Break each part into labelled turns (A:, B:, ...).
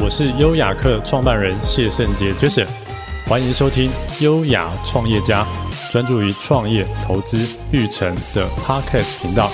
A: 我是优雅客创办人谢圣杰 Jason，欢迎收听优雅创业家，专注于创业、投资、育成的 Podcast 频道。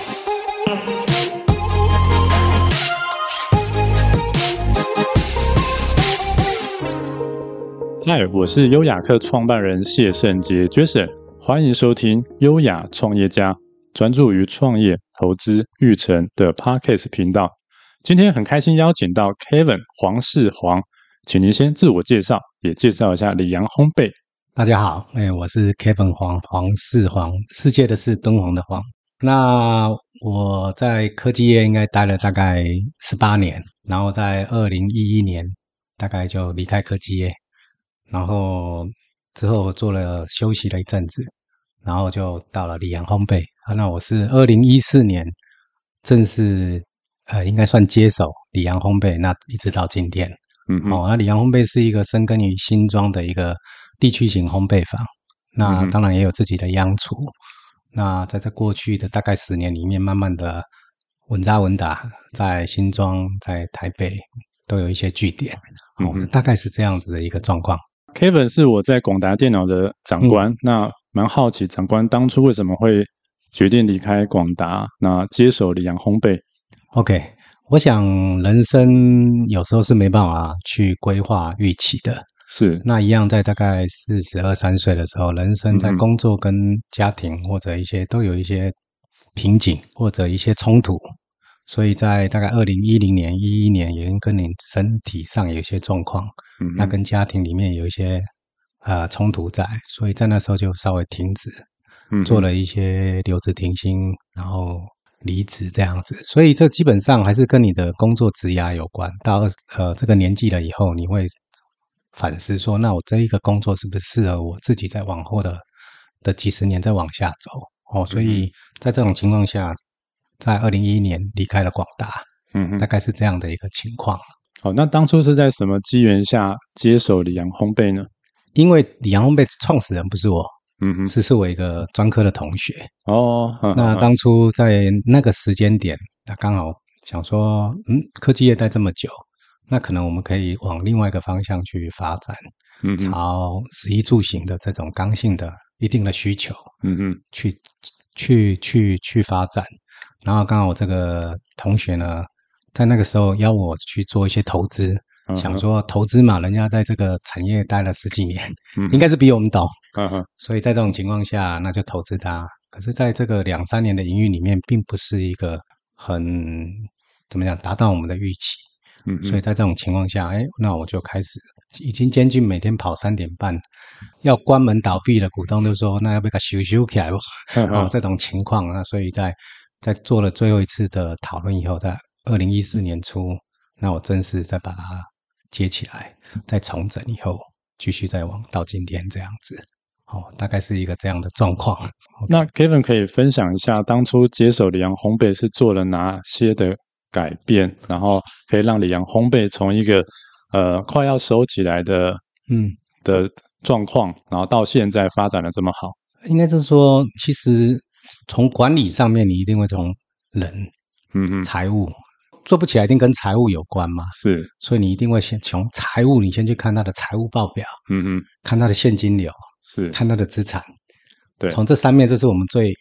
A: 嗨，我是优雅客创办人谢圣杰 Jason，欢迎收听优雅创业家，专注于创业、投资、育成的 Podcast 频道。今天很开心邀请到 Kevin 黄世煌，请您先自我介绍，也介绍一下里昂烘焙。
B: 大家好，哎，我是 Kevin 黄黄世煌，世界的是敦煌的煌。那我在科技业应该待了大概十八年，然后在二零一一年大概就离开科技业，然后之后做了休息了一阵子，然后就到了里昂烘焙。那我是二零一四年正式。呃，应该算接手里昂烘焙，那一直到今天，嗯，嗯，哦，那里昂烘焙是一个深耕于新庄的一个地区型烘焙坊，那当然也有自己的央厨，嗯，那在这过去的大概十年里面，慢慢的稳扎稳打，在新庄、在台北都有一些据点，嗯，哦，大概是这样子的一个状况。
A: Kevin 是我在广达电脑的长官，嗯，那蛮好奇长官当初为什么会决定离开广达，那接手里昂烘焙。
B: OK，我想人生有时候是没办法去规划预期的，
A: 是。
B: 那一样，在大概四十二三岁的时候，人生在工作跟家庭或者一些都有一些瓶颈或者一些冲突，所以在大概二零一零年、一一年，也跟你身体上有一些状况，嗯，那跟家庭里面有一些呃冲突在，所以在那时候就稍微停止，嗯，做了一些留职停薪，然后。离职这样子，所以这基本上还是跟你的工作职涯有关。到呃这个年纪了以后，你会反思说，那我这一个工作是不是适合我自己在往后的的几十年再往下走？哦，所以在这种情况下，在二零一一年离开了广达，嗯嗯，大概是这样的一个情况。
A: 好，那当初是在什么机缘下接手李阳烘焙呢？
B: 因为李阳烘焙创始人不是我。嗯哼，是是我一个专科的同学
A: 哦。
B: 那当初在那个时间点，他刚好想说，嗯，科技业待这么久，那可能我们可以往另外一个方向去发展，嗯，朝食衣住行的这种刚性的一定的需求，嗯嗯，去去去去发展。然后刚好我这个同学呢，在那个时候邀我去做一些投资。想说投资嘛，人家在这个产业待了十几年，嗯、应该是比我们懂。所以在这种情况下，那就投资他。可是，在这个两三年的营运里面，并不是一个很怎么讲达到我们的预期。嗯，所以在这种情况下，哎，那我就开始已经接近每天跑三点半，要关门倒闭的股东都说，那要不要修修起来吧？哦，这种情况，那所以在在做了最后一次的讨论以后，在二零一四年初，那我正式再把它。接起来，再重整以后，继续再往到今天这样子，哦，大概是一个这样的状况。
A: 那 Kevin 可以分享一下，当初接手里昂烘焙是做了哪些的改变，然后可以让里昂烘焙从一个呃快要收起来的嗯的状况，然后到现在发展的这么好？
B: 应该就是说，其实从管理上面，你一定会从人，嗯嗯，财务。做不起来一定跟财务有关嘛？
A: 是，
B: 所以你一定会先从财务，你先去看他的财务报表，嗯嗯，看他的现金流，是，看他的资产，对，从这三面，这是我们最，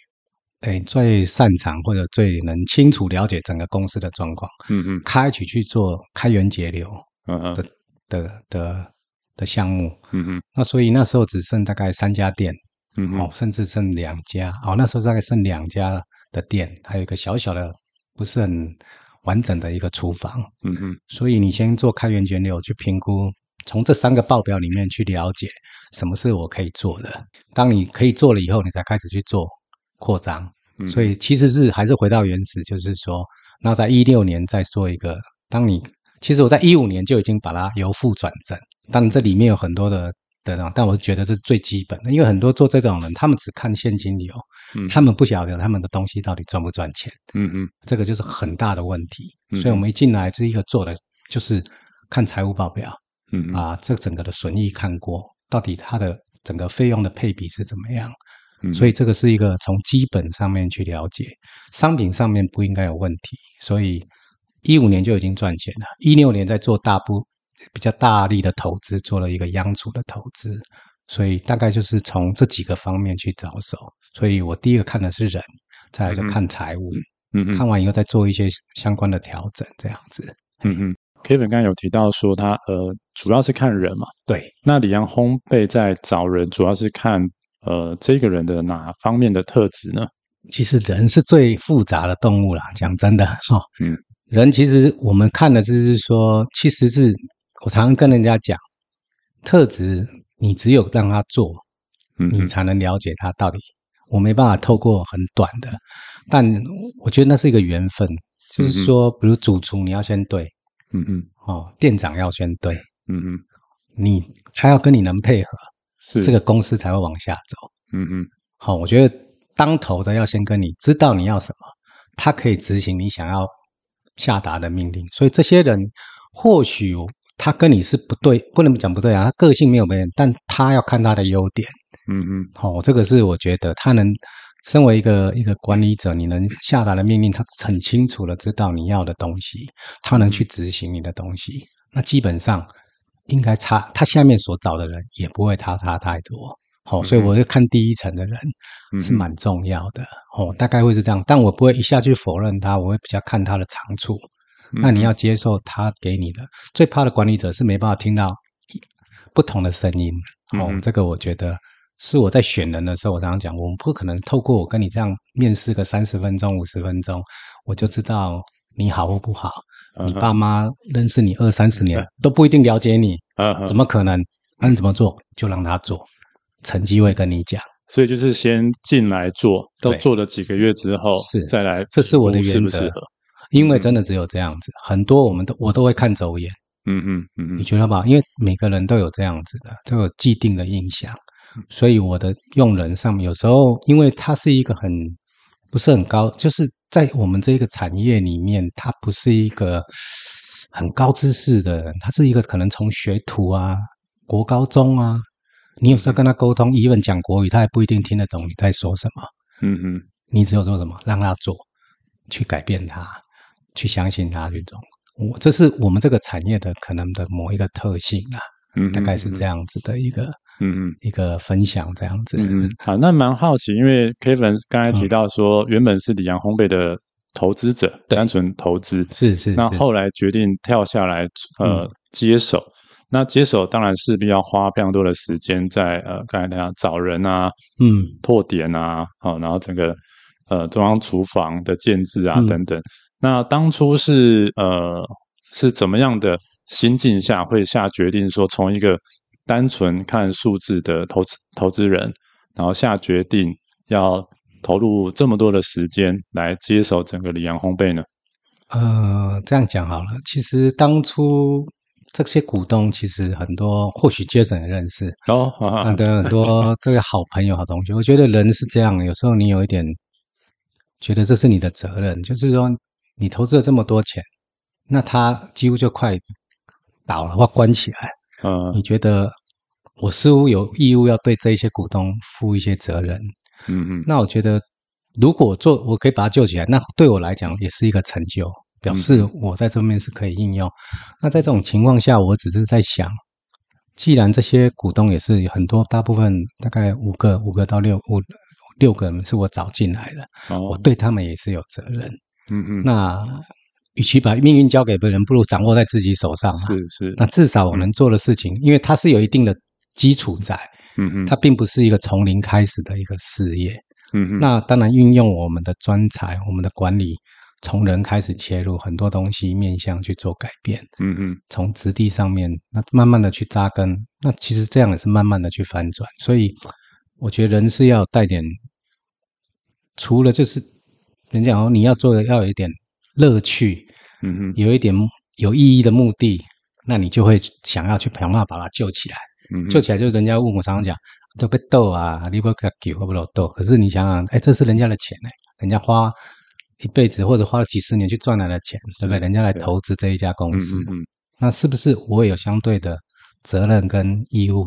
B: 哎，最擅长或者最能清楚了解整个公司的状况，嗯嗯，开启去做开源节流，嗯嗯的的的的项目，嗯嗯，那所以那时候只剩大概三家店，嗯哦，甚至剩两家，哦，那时候大概剩两家的店，还有一个小小的，不是很。完整的一个厨房，嗯嗯，所以你先做开源节流去评估，从这三个报表里面去了解什么是我可以做的。当你可以做了以后，你才开始去做扩张。嗯，所以其实是还是回到原始，就是说，那在一六年再做一个。当你其实我在一五年就已经把它由负转正，但这里面有很多的。对的，但我觉得是最基本的，因为很多做这种人，他们只看现金流，嗯，他们不晓得他们的东西到底赚不赚钱，嗯嗯，这个就是很大的问题。嗯、所以我们一进来，这一个做的就是看财务报表，嗯啊，这整个的损益看过，到底它的整个费用的配比是怎么样，嗯，所以这个是一个从基本上面去了解，商品上面不应该有问题，所以一五年就已经赚钱了，一六年在做大部比较大力的投资，做了一个央储的投资，所以大概就是从这几个方面去着手。所以我第一个看的是人，再来就看财务，嗯嗯，看完以后再做一些相关的调整，这样子。
A: 嗯嗯，Kevin 刚才有提到说他呃主要是看人嘛，
B: 对。
A: 那里昂烘焙在找人，主要是看呃这个人的哪方面的特质呢？
B: 其实人是最复杂的动物啦，讲真的哈，哦、
A: 嗯，
B: 人其实我们看的就是说，其实是我常常跟人家讲，特质你只有让他做，你才能了解他到底。我没办法透过很短的，但我觉得那是一个缘分，就是说，比如主厨你要先对，
A: 嗯嗯，
B: 哦，店长要先对，
A: 嗯嗯，
B: 你他要跟你能配合，
A: 是
B: 这个公司才会往下走，
A: 嗯嗯，
B: 好，我觉得。当头的要先跟你知道你要什么，他可以执行你想要下达的命令。所以这些人或许他跟你是不对，不能讲不对啊，他个性没有变，但他要看他的优点。
A: 嗯嗯，
B: 哦，这个是我觉得他能身为一个一个管理者，你能下达的命令，他很清楚的知道你要的东西，他能去执行你的东西，那基本上应该差，他下面所找的人也不会他差太多。哦，所以我就看第一层的人是蛮重要的，嗯、哦，大概会是这样，但我不会一下去否认他，我会比较看他的长处。嗯、那你要接受他给你的，最怕的管理者是没办法听到不同的声音。哦，嗯、这个我觉得是我在选人的时候，我常常讲，我们不可能透过我跟你这样面试个三十分钟、五十分钟，我就知道你好或不好。嗯、你爸妈认识你二三十年、嗯、都不一定了解你，嗯、怎么可能？那你怎么做就让他做。成绩会跟你讲，
A: 所以就是先进来做，都做了几个月之后，是再来，
B: 这是我的原则。因为真的只有这样子，很多我们都我都会看走眼。
A: 嗯嗯嗯，
B: 你觉得吧？因为每个人都有这样子的，都有既定的印象，所以我的用人上面有时候，因为他是一个很不是很高，就是在我们这个产业里面，他不是一个很高知识的人，他是一个可能从学徒啊、国高中啊。你有时候跟他沟通，一问讲国语，他也不一定听得懂你在说什么。
A: 嗯嗯，
B: 你只有做什么，让他做，去改变他，去相信他这种。我这是我们这个产业的可能的某一个特性啊。嗯，大概是这样子的一个，嗯嗯，一个分享这样子。
A: 嗯嗯，好，那蛮好奇，因为 Kevin 刚才提到说，原本是里昂烘焙的投资者，单纯投资，
B: 是是，
A: 那后来决定跳下来，呃，接手。那接手当然势必要花非常多的时间在呃刚才那样找人啊，
B: 嗯，
A: 拓点啊，好，然后整个呃中央厨房的建制啊等等。嗯、那当初是呃是怎么样的心境下会下决定说，从一个单纯看数字的投资投资人，然后下决定要投入这么多的时间来接手整个里昂烘焙呢？
B: 呃，这样讲好了，其实当初。这些股东其实很多，或许 Jason 也认识
A: 哦，很
B: 多很 多这个好朋友、好同学。我觉得人是这样，有时候你有一点觉得这是你的责任，就是说你投资了这么多钱，那他几乎就快倒了或关起来，
A: 嗯，
B: 你觉得我似乎有义务要对这些股东负一些责任，
A: 嗯嗯，
B: 那我觉得如果做，我可以把他救起来，那对我来讲也是一个成就。表示我在这面是可以应用。那在这种情况下，我只是在想，既然这些股东也是很多，大部分大概五个、五个到六五六个人是我找进来的，哦、我对他们也是有责任。
A: 嗯嗯。
B: 那与其把命运交给别人，不如掌握在自己手上嘛。
A: 是是。
B: 那至少我能做的事情，嗯、因为它是有一定的基础在。
A: 嗯嗯。
B: 它并不是一个从零开始的一个事业。
A: 嗯嗯。
B: 那当然运用我们的专才，我们的管理。从人开始切入，很多东西面向去做改变。
A: 嗯嗯，
B: 从质地上面，那慢慢的去扎根，那其实这样也是慢慢的去翻转。所以我觉得人是要带点，除了就是人讲哦，你要做的要有一点乐趣，
A: 嗯嗯，
B: 有一点有意义的目的，那你就会想要去想办法把它救起来。
A: 嗯，
B: 救起来就是人家问我常常讲，都被逗啊，你不给给会不会逗？可是你想想，哎，这是人家的钱哎，人家花。一辈子或者花了几十年去赚来的钱，对不对？人家来投资这一家公司，
A: 嗯嗯，
B: 那是不是我也有相对的责任跟义务？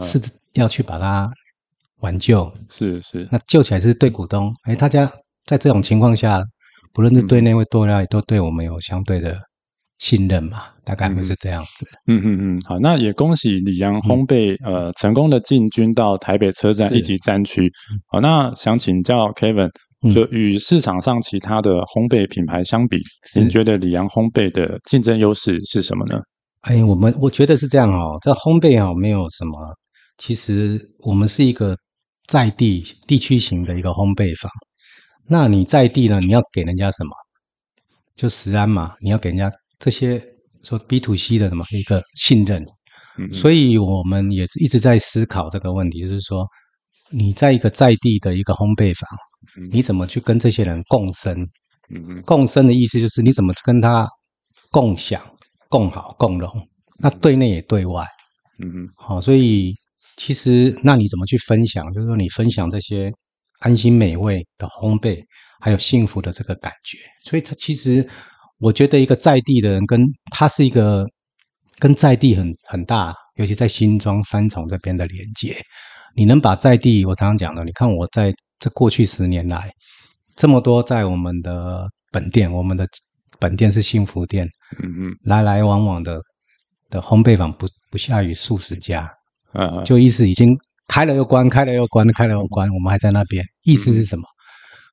B: 是要去把它挽救。
A: 是是，
B: 那救起来是对股东，哎，大家在这种情况下，不论是对内或对外，都对我们有相对的信任嘛，大概会是这样子。
A: 嗯嗯嗯，好，那也恭喜李阳烘焙、嗯、呃成功的进军到台北车站一级战区。好，那想请教 Kevin，就与市场上其他的烘焙品牌相比，您、嗯、觉得李阳烘焙的竞争优势是什么呢？
B: 哎，我们我觉得是这样哦，这烘焙哦没有什么，其实我们是一个在地地区型的一个烘焙坊。那你在地呢？你要给人家什么？就食安嘛，你要给人家这些说 B to C 的什么一个信任。嗯，所以我们也是一直在思考这个问题，就是说你在一个在地的一个烘焙坊，你怎么去跟这些人共生？嗯，共生的意思就是你怎么跟他共享、共好、共荣？那对内也对外。嗯嗯，好，所以其实那你怎么去分享？就是说你分享这些。安心美味的烘焙，还有幸福的这个感觉，所以它其实我觉得一个在地的人跟他是一个跟在地很很大，尤其在新庄三重这边的连接。你能把在地，我常常讲的，你看我在这过去十年来，这么多在我们的本店，我们的本店是幸福店，嗯嗯，来来往往的的烘焙坊不不下于数十家，啊，就意思已经。开了又关，开了又关，开了又关，我们还在那边。意思是什么？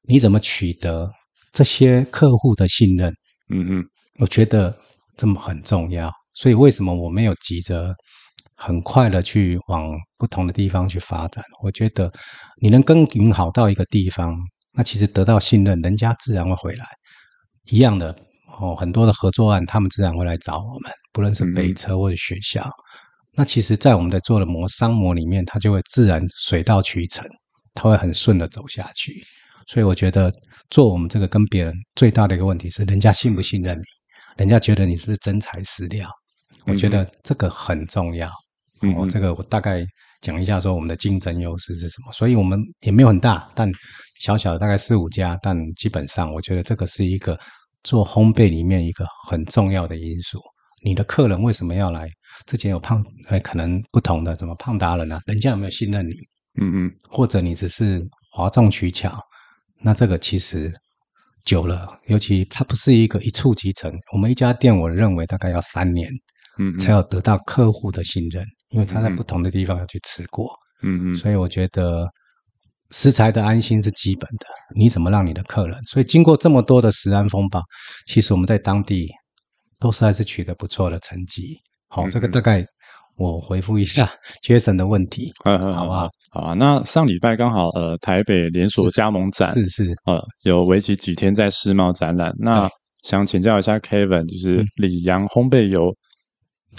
B: 你怎么取得这些客户的信任？嗯嗯，我觉得这么很重要。所以为什么我没有急着很快的去往不同的地方去发展？我觉得你能耕耘好到一个地方，那其实得到信任，人家自然会回来。一样的哦，很多的合作案，他们自然会来找我们，不论是北车或者学校。那其实，在我们在做的磨商模里面，它就会自然水到渠成，它会很顺的走下去。所以我觉得做我们这个跟别人最大的一个问题是，人家信不信任你，人家觉得你是真材实料。我觉得这个很重要。嗯，我这个我大概讲一下说我们的竞争优势是什么。所以我们也没有很大，但小小的大概四五家，但基本上我觉得这个是一个做烘焙里面一个很重要的因素。你的客人为什么要来？之前有胖，呃，可能不同的，怎么胖达人啊，人家有没有信任你？嗯嗯，或者你只是哗众取巧？那这个其实久了，尤其它不是一个一触即成。我们一家店，我认为大概要三年，嗯，才有得到客户的信任，因为他在不同的地方要去吃过，嗯嗯，所以我觉得食材的安心是基本的。你怎么让你的客人？所以经过这么多的食安风暴，其实我们在当地。都是还是取得不错的成绩。好，这个大概我回复一下 Jason 的问题，嗯嗯，好不好？
A: 好啊。那上礼拜刚好呃台北连锁加盟展
B: 是是，是
A: 呃有为期几天在世贸展览。那想请教一下 Kevin，就是里阳烘焙有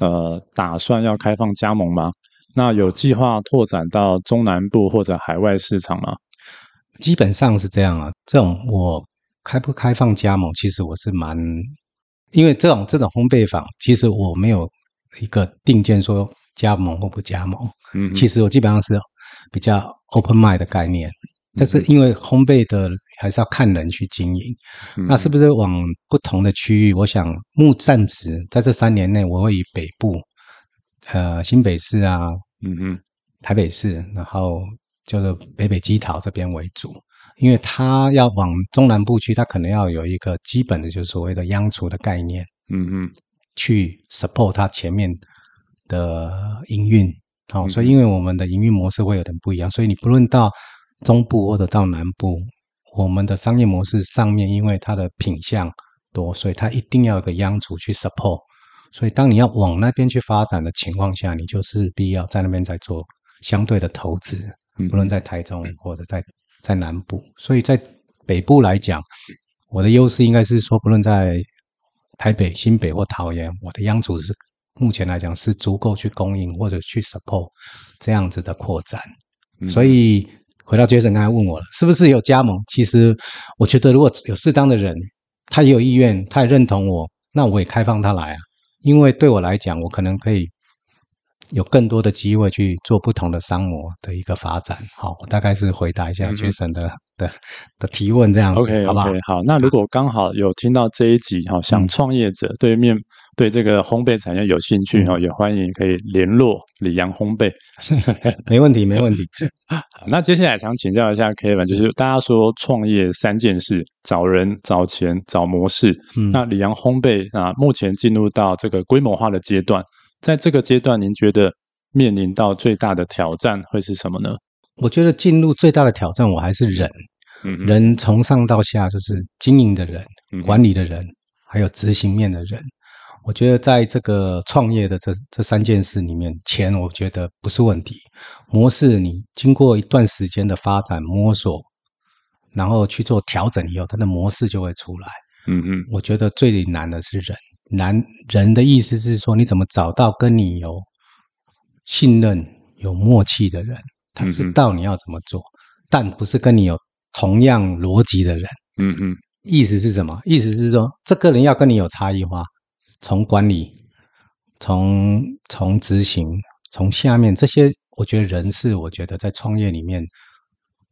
A: 呃打算要开放加盟吗？那有计划拓展到中南部或者海外市场吗？
B: 基本上是这样啊。这种我开不开放加盟，其实我是蛮。因为这种这种烘焙坊，其实我没有一个定见说加盟或不加盟。嗯，其实我基本上是比较 open mind 的概念。但是因为烘焙的还是要看人去经营，那是不是往不同的区域？我想目暂时在这三年内，我会以北部，呃，新北市啊，嗯嗯，台北市，然后就是北北基桃这边为主。因为他要往中南部去，他可能要有一个基本的，就是所谓的央厨的概念，嗯嗯，去 support 他前面的营运。好，所以因为我们的营运模式会有点不一样，所以你不论到中部或者到南部，我们的商业模式上面，因为它的品相多，所以它一定要有个央厨去 support。所以当你要往那边去发展的情况下，你就势必要在那边再做相对的投资，不论在台中或者在。在南部，所以在北部来讲，我的优势应该是说，不论在台北、新北或桃园，我的央厨是目前来讲是足够去供应或者去 support 这样子的扩展。嗯、所以回到 Jason 刚才问我了，是不是有加盟？其实我觉得如果有适当的人，他也有意愿，他也认同我，那我也开放他来啊。因为对我来讲，我可能可以有更多的机会去做不同的商模的一个发展。好，我大概是回答一下 Jason 的、嗯、的的提问这样子
A: ，OK，
B: 好不好
A: ？Okay, 好，那如果刚好有听到这一集哈，想创业者对面。对这个烘焙产业有兴趣哈，也欢迎可以联络李阳烘焙，
B: 没问题，没问题。
A: 那接下来想请教一下 Kevin，就是大家说创业三件事：找人、找钱、找模式。嗯，那李阳烘焙啊，目前进入到这个规模化的阶段，在这个阶段，您觉得面临到最大的挑战会是什么呢？
B: 我觉得进入最大的挑战，我还是人，嗯，人从上到下就是经营的人、管理的人，还有执行面的人。我觉得在这个创业的这这三件事里面，钱我觉得不是问题，模式你经过一段时间的发展摸索，然后去做调整以后，它的模式就会出来。嗯嗯，我觉得最难的是人，难人的意思是说，你怎么找到跟你有信任、有默契的人，他知道你要怎么做，但不是跟你有同样逻辑的人。嗯嗯，意思是什么？意思是说，这个人要跟你有差异化。从管理，从从执行，从下面这些，我觉得人是我觉得在创业里面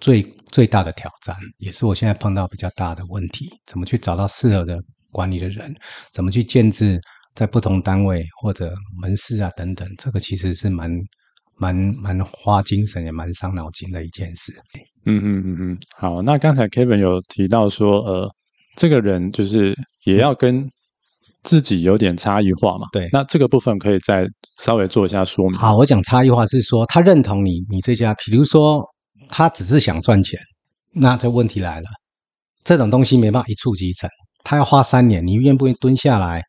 B: 最最大的挑战，也是我现在碰到比较大的问题。怎么去找到适合的管理的人？怎么去建制在不同单位或者门市啊等等？这个其实是蛮蛮蛮花精神也蛮伤脑筋的一件事。
A: 嗯嗯嗯嗯，好，那刚才 Kevin 有提到说，呃，这个人就是也要跟。自己有点差异化嘛？
B: 对，
A: 那这个部分可以再稍微做一下说明。
B: 好，我讲差异化是说，他认同你，你这家，比如说他只是想赚钱，那这问题来了，这种东西没办法一触即成，他要花三年，你愿不愿意蹲下来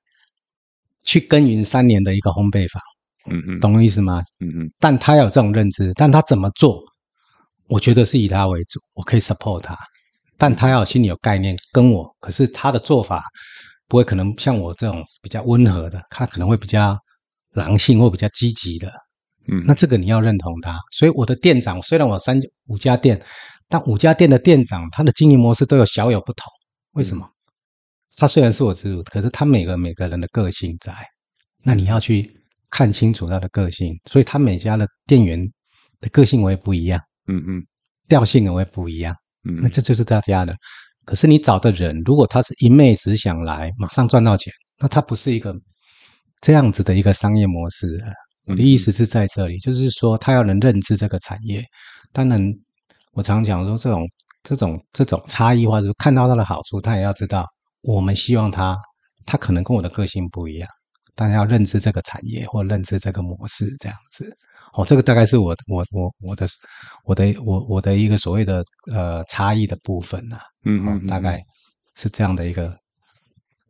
B: 去耕耘三年的一个烘焙坊？嗯嗯，懂我意思吗？嗯嗯，但他有这种认知，但他怎么做？我觉得是以他为主，我可以 support 他，但他要心里有概念，跟我，可是他的做法。不会可能像我这种比较温和的，他可能会比较狼性或比较积极的，嗯，那这个你要认同他。所以我的店长虽然我有三五家店，但五家店的店长他的经营模式都有小有不同。为什么？他虽然是我直属，可是他每个每个人的个性在，那你要去看清楚他的个性。所以他每家的店员的个性我也不一样，嗯嗯，调性我也不一样，嗯，那这就是大家的。可是你找的人，如果他是一昧只想来马上赚到钱，那他不是一个这样子的一个商业模式。我的意思是在这里，就是说他要能认知这个产业。当然，我常讲说这种这种这种差异化，就是看到他的好处，他也要知道我们希望他，他可能跟我的个性不一样，但要认知这个产业或认知这个模式这样子。哦，这个大概是我我我我的我的我我的一个所谓的呃差异的部分呐、啊，嗯嗯，嗯，大概是这样的一个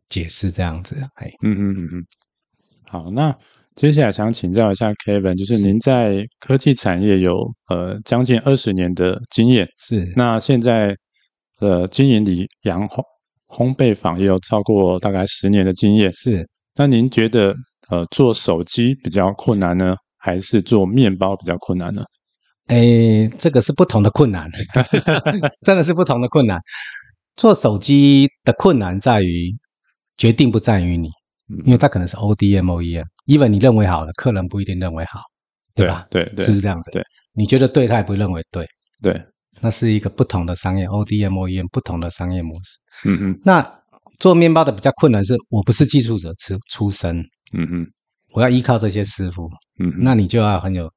B: 解释，这样子，哎，嗯嗯嗯嗯，
A: 好，那接下来想请教一下 Kevin，就是您在科技产业有呃将近二十年的经验，
B: 是，
A: 那现在呃经营李阳烘烘焙坊也有超过大概十年的经验，
B: 是，那
A: 您觉得呃做手机比较困难呢？还是做面包比较困难呢？
B: 诶，这个是不同的困难，真的是不同的困难。做手机的困难在于决定不在于你，因为它可能是 ODM、OEM，even 你认为好了，客人不一定认为好，对吧？
A: 对对，
B: 是不是这样子？
A: 对，
B: 你觉得对，他也不认为对，
A: 对，
B: 那是一个不同的商业 ODM、OEM 不同的商业模式。嗯嗯，那做面包的比较困难是，我不是技术者出出身，嗯嗯。我要依靠这些师傅，嗯，那你就要很有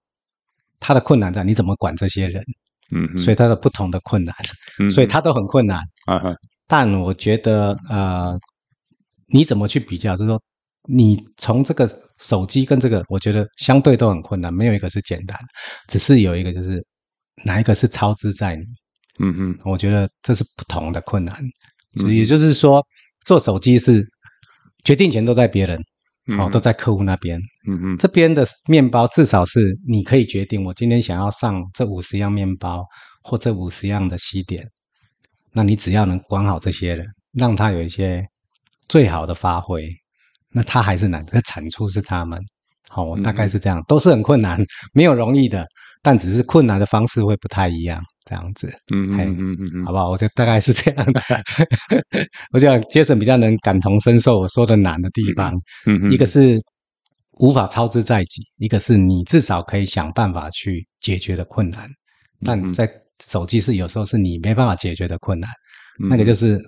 B: 他的困难在，你怎么管这些人？嗯，所以他的不同的困难，嗯，所以他都很困难啊。但我觉得，呃，你怎么去比较？就是说，你从这个手机跟这个，我觉得相对都很困难，没有一个是简单，只是有一个就是哪一个是超支在你。嗯嗯，我觉得这是不同的困难。所以也就是说，做手机是决定权都在别人。哦，都在客户那边。嗯嗯，这边的面包至少是你可以决定，我今天想要上这五十样面包或这五十样的西点，那你只要能管好这些人，让他有一些最好的发挥，那他还是难，这个产出是他们。好，我大概是这样，都是很困难，没有容易的，但只是困难的方式会不太一样。这样子，嗯嗯嗯嗯嗯，好不好？我觉得大概是这样的。我觉得 Jason 比较能感同身受我说的难的地方。嗯嗯，一个是无法操之在己，一个是你至少可以想办法去解决的困难，但在手机是有时候是你没办法解决的困难，嗯、那个就是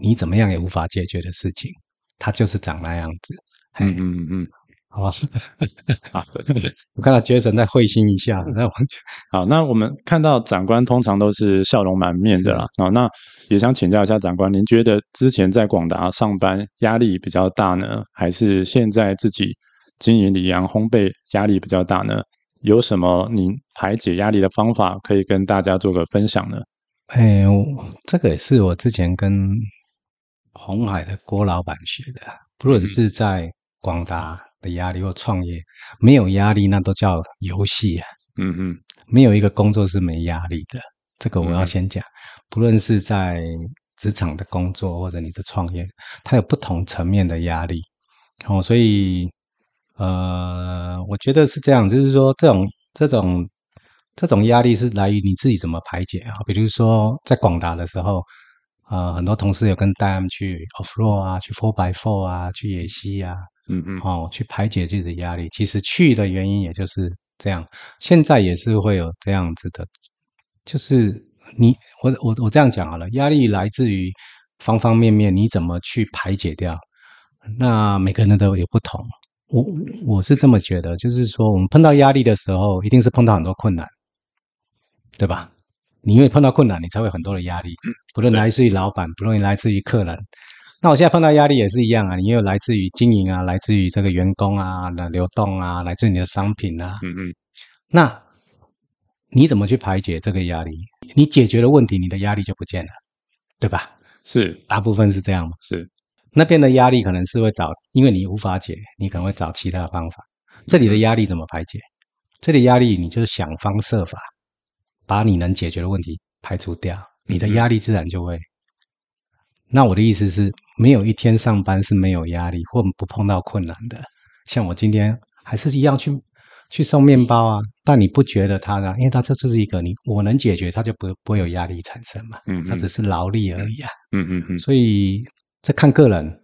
B: 你怎么样也无法解决的事情，它就是长那样子。嗯嗯嗯嗯，好吧，好，我看到杰森在会心一笑，那完全
A: 好。那我们看到长官通常都是笑容满面的啦。好，那也想请教一下长官，您觉得之前在广达上班压力比较大呢，还是现在自己？经营里昂烘焙压力比较大呢，有什么您排解压力的方法可以跟大家做个分享呢？
B: 哎，这个也是我之前跟红海的郭老板学的。不论是在广达的压力或创业，没有压力那都叫游戏啊。嗯嗯，没有一个工作是没压力的。这个我要先讲。不论是在职场的工作或者你的创业，它有不同层面的压力。哦，所以。呃，我觉得是这样，就是说，这种这种这种压力是来于你自己怎么排解啊？比如说在广达的时候，呃，很多同事有跟带他们去 off road 啊，去 four by four 啊，去野溪啊，嗯嗯，哦，去排解自己的压力。其实去的原因也就是这样，现在也是会有这样子的，就是你我我我这样讲好了，压力来自于方方面面，你怎么去排解掉？那每个人都有不同。我我是这么觉得，就是说，我们碰到压力的时候，一定是碰到很多困难，对吧？你因为碰到困难，你才会有很多的压力，不论来自于老板，不论来自于客人。那我现在碰到压力也是一样啊，你也有来自于经营啊，来自于这个员工啊的流动啊，来自于你的商品啊。嗯嗯。那你怎么去排解这个压力？你解决了问题，你的压力就不见了，对吧？
A: 是，
B: 大部分是这样嘛？
A: 是。
B: 那边的压力可能是会找，因为你无法解，你可能会找其他的方法。这里的压力怎么排解？这里压力你就是想方设法把你能解决的问题排除掉，你的压力自然就会。那我的意思是，没有一天上班是没有压力或不碰到困难的。像我今天还是一样去去送面包啊，但你不觉得它呢？因为它这就是一个你我能解决，它就不不会有压力产生嘛。嗯，它只是劳力而已啊。嗯嗯嗯。所以。这看个人，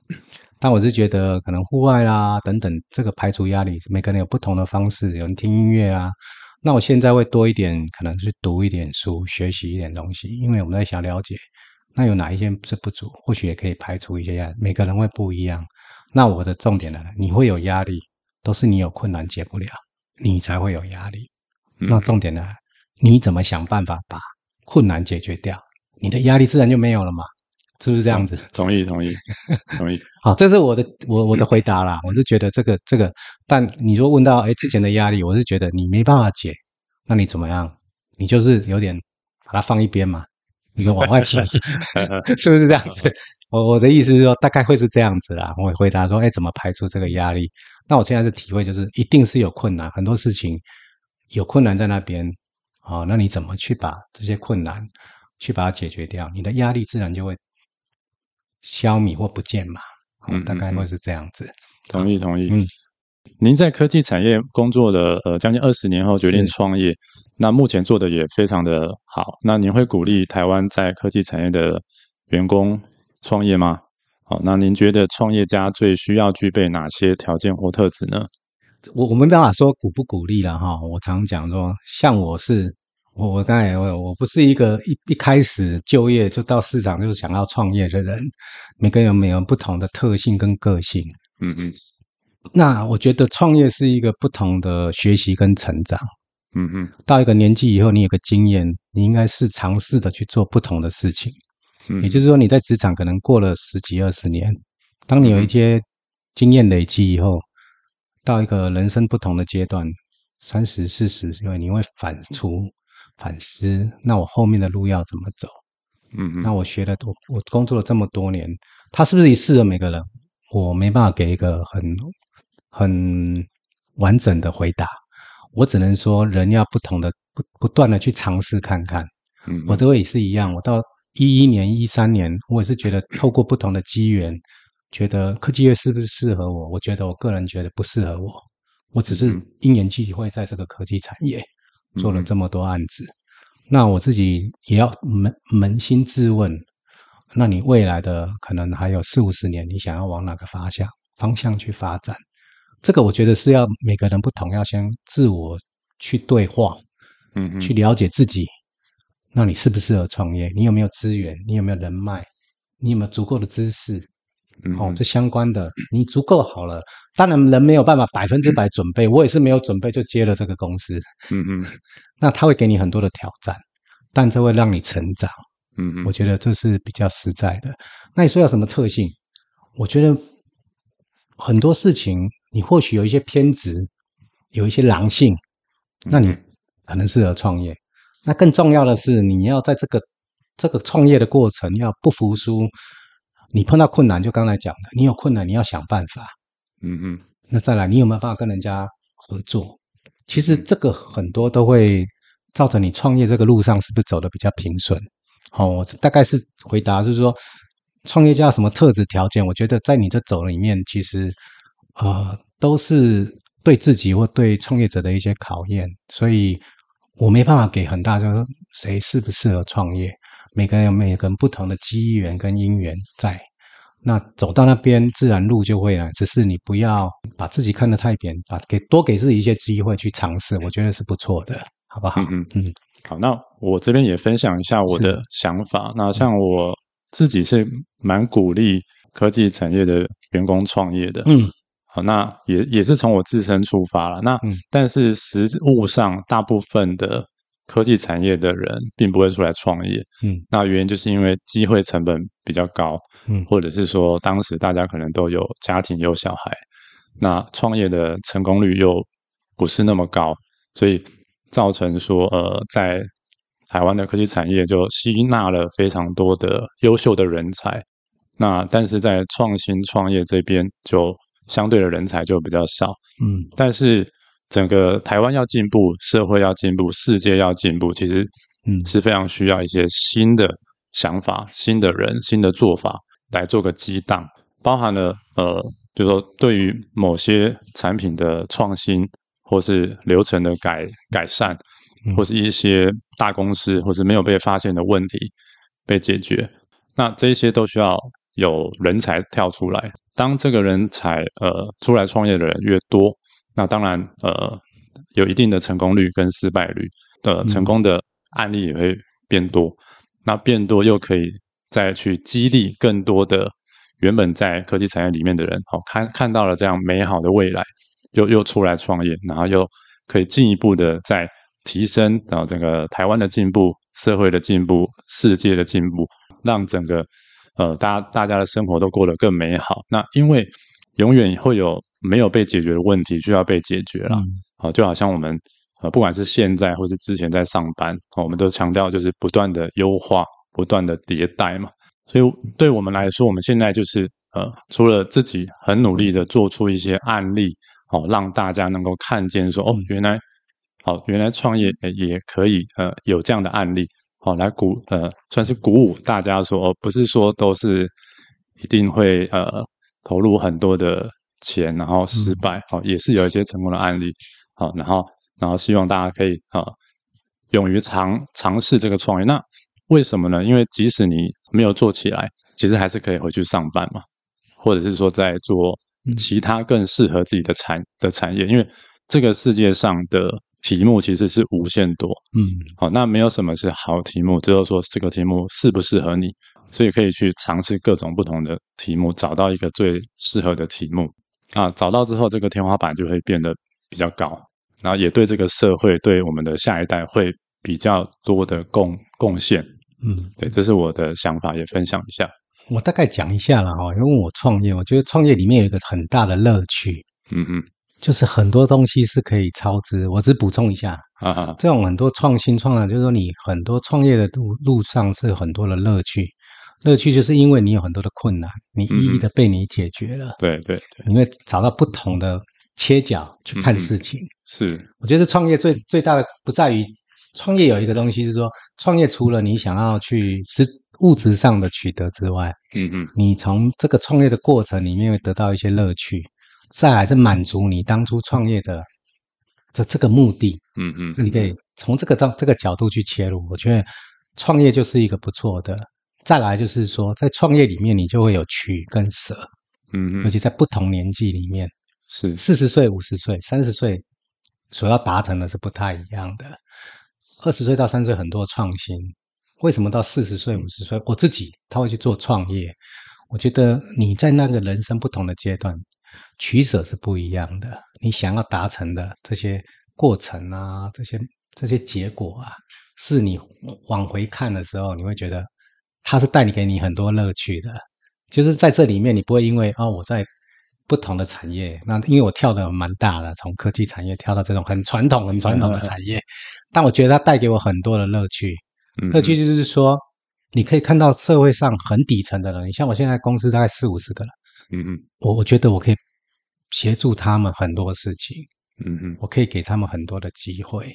B: 但我是觉得可能户外啦等等，这个排除压力，每个人有不同的方式。有人听音乐啊，那我现在会多一点，可能是读一点书，学习一点东西，因为我们在想了解，那有哪一些是不足，或许也可以排除一些压力。每个人会不一样。那我的重点呢，你会有压力，都是你有困难解不了，你才会有压力。那重点呢，你怎么想办法把困难解决掉，你的压力自然就没有了嘛。是不是这样子？
A: 同意，同意，同意。
B: 好，这是我的我我的回答啦。我是觉得这个这个，但你说问到哎之前的压力，我是觉得你没办法解，那你怎么样？你就是有点把它放一边嘛，你往外 撇，是不是这样子？我我的意思是说，大概会是这样子啦。我会回答说，哎，怎么排除这个压力？那我现在的体会就是，一定是有困难，很多事情有困难在那边啊。那你怎么去把这些困难去把它解决掉？你的压力自然就会。消弭或不见嘛，嗯，大概会是这样子。
A: 同意，同意。嗯，您在科技产业工作的呃将近二十年后决定创业，那目前做的也非常的好。那您会鼓励台湾在科技产业的员工创业吗？好，那您觉得创业家最需要具备哪些条件或特质呢？
B: 我我没办法说鼓不鼓励了哈。我常讲说，像我是。我我刚才我我不是一个一一开始就业就到市场就想要创业的人，每个人有每个人不同的特性跟个性，嗯嗯，那我觉得创业是一个不同的学习跟成长，嗯嗯，到一个年纪以后，你有个经验，你应该是尝试的去做不同的事情，嗯，也就是说你在职场可能过了十几二十年，当你有一些经验累积以后，到一个人生不同的阶段，三十四十，因为你会反刍。反思，那我后面的路要怎么走？嗯嗯，那我学了，我我工作了这么多年，他是不是也适合每个人？我没办法给一个很很完整的回答。我只能说，人要不同的不不断的去尝试看看。嗯，我这个也是一样。我到一一年、一三年，我也是觉得透过不同的机缘，觉得科技业是不是适合我？我觉得我个人觉得不适合我。我只是因缘际会在这个科技产业。做了这么多案子，嗯、那我自己也要扪扪心自问：那你未来的可能还有四五十年，你想要往哪个方向方向去发展？这个我觉得是要每个人不同，要先自我去对话，嗯嗯，去了解自己。那你适不适合创业？你有没有资源？你有没有人脉？你有没有足够的知识？嗯，哦，这相关的，你足够好了。当然，人没有办法百分之百准备，我也是没有准备就接了这个公司。嗯嗯，那他会给你很多的挑战，但这会让你成长。嗯嗯，我觉得这是比较实在的。那你说有什么特性？我觉得很多事情，你或许有一些偏执，有一些狼性，那你可能适合创业。那更重要的是，你要在这个这个创业的过程要不服输。你碰到困难，就刚才讲的，你有困难，你要想办法。嗯嗯。那再来，你有没有办法跟人家合作？其实这个很多都会造成你创业这个路上是不是走得比较平顺？好，我大概是回答，就是说，创业家什么特质条件？我觉得在你这走里面，其实呃都是对自己或对创业者的一些考验，所以。我没办法给很大，就是说谁适不适合创业，每个人有每个人不同的机缘跟因缘在，那走到那边自然路就会了，只是你不要把自己看得太扁，把给多给自己一些机会去尝试，我觉得是不错的，好不好？嗯嗯嗯。
A: 好，那我这边也分享一下我的想法。那像我自己是蛮鼓励科技产业的员工创业的。嗯。好，那也也是从我自身出发了。那、嗯、但是实物上，大部分的科技产业的人并不会出来创业。嗯，那原因就是因为机会成本比较高，嗯，或者是说当时大家可能都有家庭有小孩，那创业的成功率又不是那么高，所以造成说呃，在台湾的科技产业就吸纳了非常多的优秀的人才。那但是在创新创业这边就相对的人才就比较少，嗯，但是整个台湾要进步，社会要进步，世界要进步，其实，嗯，是非常需要一些新的想法、新的人、新的做法来做个激荡，包含了呃，就是说对于某些产品的创新，或是流程的改改善，或是一些大公司或是没有被发现的问题被解决，那这一些都需要有人才跳出来。当这个人才呃出来创业的人越多，那当然呃有一定的成功率跟失败率的、呃、成功的案例也会变多，嗯、那变多又可以再去激励更多的原本在科技产业里面的人，好、哦、看看到了这样美好的未来，又又出来创业，然后又可以进一步的再提升，然后整个台湾的进步、社会的进步、世界的进步，让整个。呃，大家大家的生活都过得更美好。那因为永远会有没有被解决的问题需要被解决了。好、嗯，就好像我们呃，不管是现在或是之前在上班，我们都强调就是不断的优化、不断的迭代嘛。所以对我们来说，我们现在就是呃，除了自己很努力的做出一些案例，好，让大家能够看见说，哦，原来好，原来创业也可以呃有这样的案例。好，来鼓呃，算是鼓舞大家说，不是说都是一定会呃投入很多的钱，然后失败，好、嗯，也是有一些成功的案例，好，然后然后希望大家可以啊、呃，勇于尝尝试这个创业。那为什么呢？因为即使你没有做起来，其实还是可以回去上班嘛，或者是说在做其他更适合自己的产的产业，因为这个世界上的。题目其实是无限多，嗯，好，那没有什么是好题目，只有说这个题目适不适合你，所以可以去尝试各种不同的题目，找到一个最适合的题目。啊，找到之后，这个天花板就会变得比较高，然后也对这个社会，对我们的下一代会比较多的贡贡献，嗯，对，这是我的想法，也分享一下。
B: 我大概讲一下了哈，因为我创业，我觉得创业里面有一个很大的乐趣，嗯嗯。就是很多东西是可以超支，我只补充一下。啊哈，这种很多创新创的，就是说你很多创业的路路上是很多的乐趣，乐趣就是因为你有很多的困难，你一一的被你解决了，嗯、对对对，你会找到不同的切角去看事情。嗯、是，我觉得创业最最大的不在于创业有一个东西是说，创业除了你想要去是物质上的取得之外，嗯嗯，你从这个创业的过程里面会得到一些乐趣。再来是满足你当初创业的这这个目的，嗯嗯，你可以从这个这这个角度去切入，我觉得创业就是一个不错的。再来就是说，在创业里面，你就会有取跟舍，嗯嗯，尤其在不同年纪里面，是四十岁、五十岁、三十岁所要达成的是不太一样的。二十岁到三十岁很多创新，为什么到四十岁、五十岁，我自己他会去做创业？我觉得你在那个人生不同的阶段，取舍是不一样的。你想要达成的这些过程啊，这些这些结果啊，是你往回看的时候，你会觉得它是带你给你很多乐趣的。就是在这里面，你不会因为哦，我在不同的产业，那因为我跳的蛮大的，从科技产业跳到这种很传统、很传统的产业，但我觉得它带给我很多的乐趣。乐趣就是说。你可以看到社会上很底层的人，你像我现在公司大概四五十个人，嗯嗯，我我觉得我可以协助他们很多事情，嗯嗯，我可以给他们很多的机会，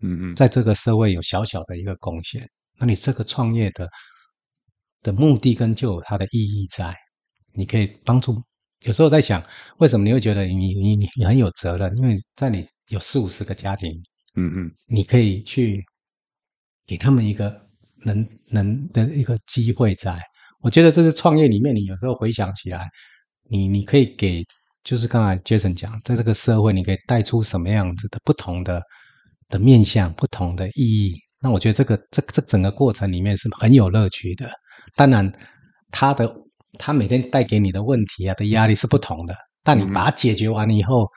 B: 嗯嗯，在这个社会有小小的一个贡献，那你这个创业的的目的跟就有它的意义在，你可以帮助。有时候在想，为什么你会觉得你你你你很有责任？因为在你有四五十个家庭，嗯嗯，你可以去给他们一个。能能的一个机会在，我觉得这是创业里面，你有时候回想起来，你你可以给，就是刚才 Jason 讲，在这个社会，你可以带出什么样子的不同的的面向，不同的意义。那我觉得这个这这整个过程里面是很有乐趣的。当然，他的他每天带给你的问题啊的压力是不同的，但你把它解决完了以后，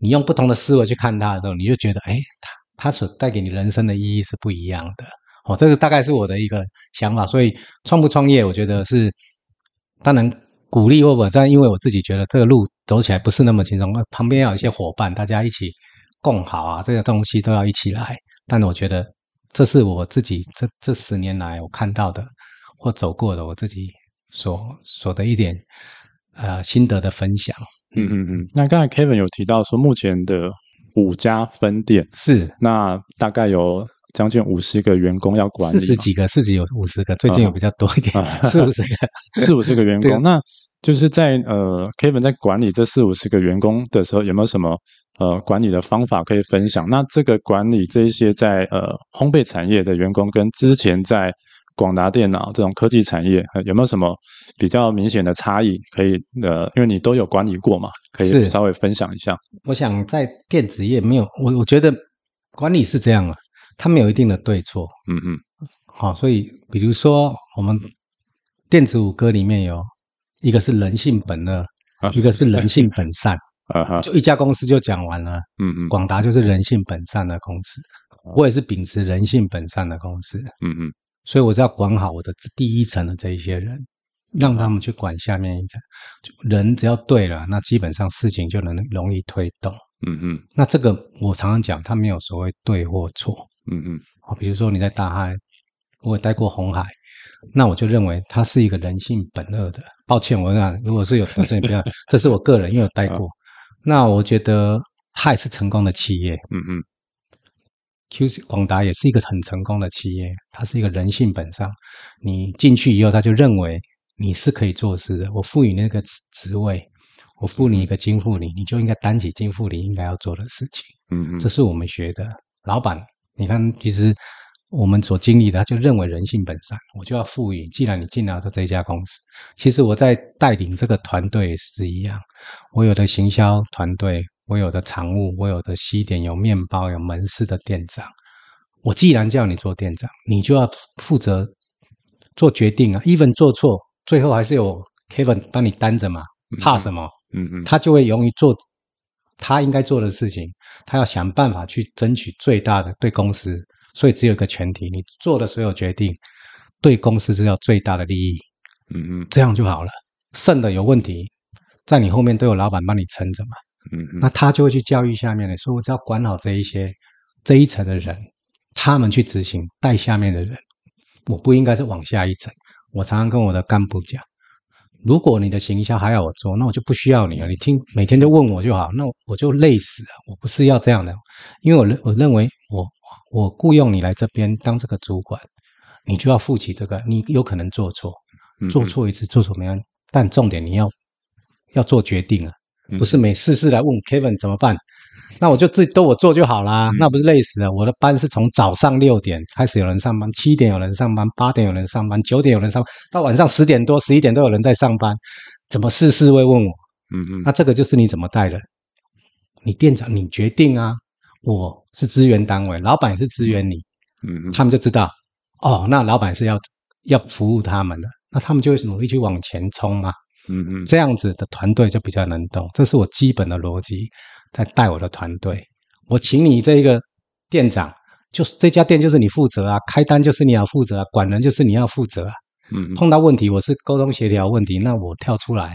B: 你用不同的思维去看它的时候，你就觉得，哎，他他所带给你人生的意义是不一样的。哦，这个大概是我的一个想法，所以创不创业，我觉得是当然鼓励或者这样，因为我自己觉得这个路走起来不是那么轻松，旁边要有一些伙伴，大家一起共好啊，这个东西都要一起来。但我觉得这是我自己这这十年来我看到的或走过的，我自己所所的一点呃心得的分享。
A: 嗯嗯嗯。那刚才 Kevin 有提到说，目前的五家分店
B: 是
A: 那大概有。将近五十个员工要管理，
B: 四十几个，四十有五十个，最近有比较多一点，啊、四五十个，
A: 四五十个员工。那就是在呃，Kevin 在管理这四五十个员工的时候，有没有什么呃管理的方法可以分享？那这个管理这一些在呃烘焙产业的员工，跟之前在广达电脑这种科技产业，呃、有没有什么比较明显的差异？可以呃，因为你都有管理过嘛，可以稍微分享一下。
B: 我想在电子业没有，我我觉得管理是这样啊。它没有一定的对错，嗯嗯，好，所以比如说我们电子五歌里面有一个是人性本恶，啊、一个是人性本善，啊哈，就一家公司就讲完了，嗯嗯，广达就是人性本善的公司，我也是秉持人性本善的公司，嗯嗯，所以我是要管好我的第一层的这一些人，让他们去管下面一层，人只要对了，那基本上事情就能容易推动，嗯嗯，那这个我常常讲，它没有所谓对或错。嗯嗯，好，比如说你在大海，我也待过红海，那我就认为它是一个人性本恶的。抱歉，我讲如果是有得罪，不要，这是我个人，因为有待过。那我觉得它也是成功的企业。嗯嗯，QC 广达也是一个很成功的企业，它是一个人性本善。你进去以后，他就认为你是可以做事的。我赋予那个职位，我赋你一个经副理，你就应该担起经副理应该要做的事情。嗯嗯，这是我们学的，老板。你看，其实我们所经历的，他就认为人性本善，我就要赋予。既然你进来到这家公司，其实我在带领这个团队也是一样。我有的行销团队，我有的常务，我有的西点，有面包，有门市的店长。我既然叫你做店长，你就要负责做决定啊。even 做错，最后还是有 Kevin 帮你担着嘛。怕什么？嗯嗯，他就会勇于做。他应该做的事情，他要想办法去争取最大的对公司，所以只有一个前提，你做的所有决定对公司是要最大的利益，嗯嗯，这样就好了。剩的有问题，在你后面都有老板帮你撑着嘛，嗯嗯，那他就会去教育下面的，所以我只要管好这一些这一层的人，他们去执行带下面的人，我不应该是往下一层。我常常跟我的干部讲。如果你的行销还要我做，那我就不需要你了。你听，每天就问我就好，那我就累死了。我不是要这样的，因为我认我认为我我雇佣你来这边当这个主管，你就要负起这个。你有可能做错，做错一次，做错没关系，但重点你要要做决定啊，不是每事事来问 Kevin 怎么办。那我就自己都我做就好啦，那不是累死了？我的班是从早上六点开始有人上班，七点有人上班，八点有人上班，九点有人上班，到晚上十点多、十一点都有人在上班，怎么事事会问我？嗯嗯，那这个就是你怎么带的，你店长你决定啊，我是资源单位，老板也是支援你，嗯，他们就知道，哦，那老板是要要服务他们的，那他们就会努力去往前冲嘛，嗯嗯，这样子的团队就比较能动，这是我基本的逻辑，在带我的团队，我请你这一个店长，就是这家店就是你负责啊，开单就是你要负责啊，管人就是你要负责啊。嗯，碰到问题我是沟通协调问题，那我跳出来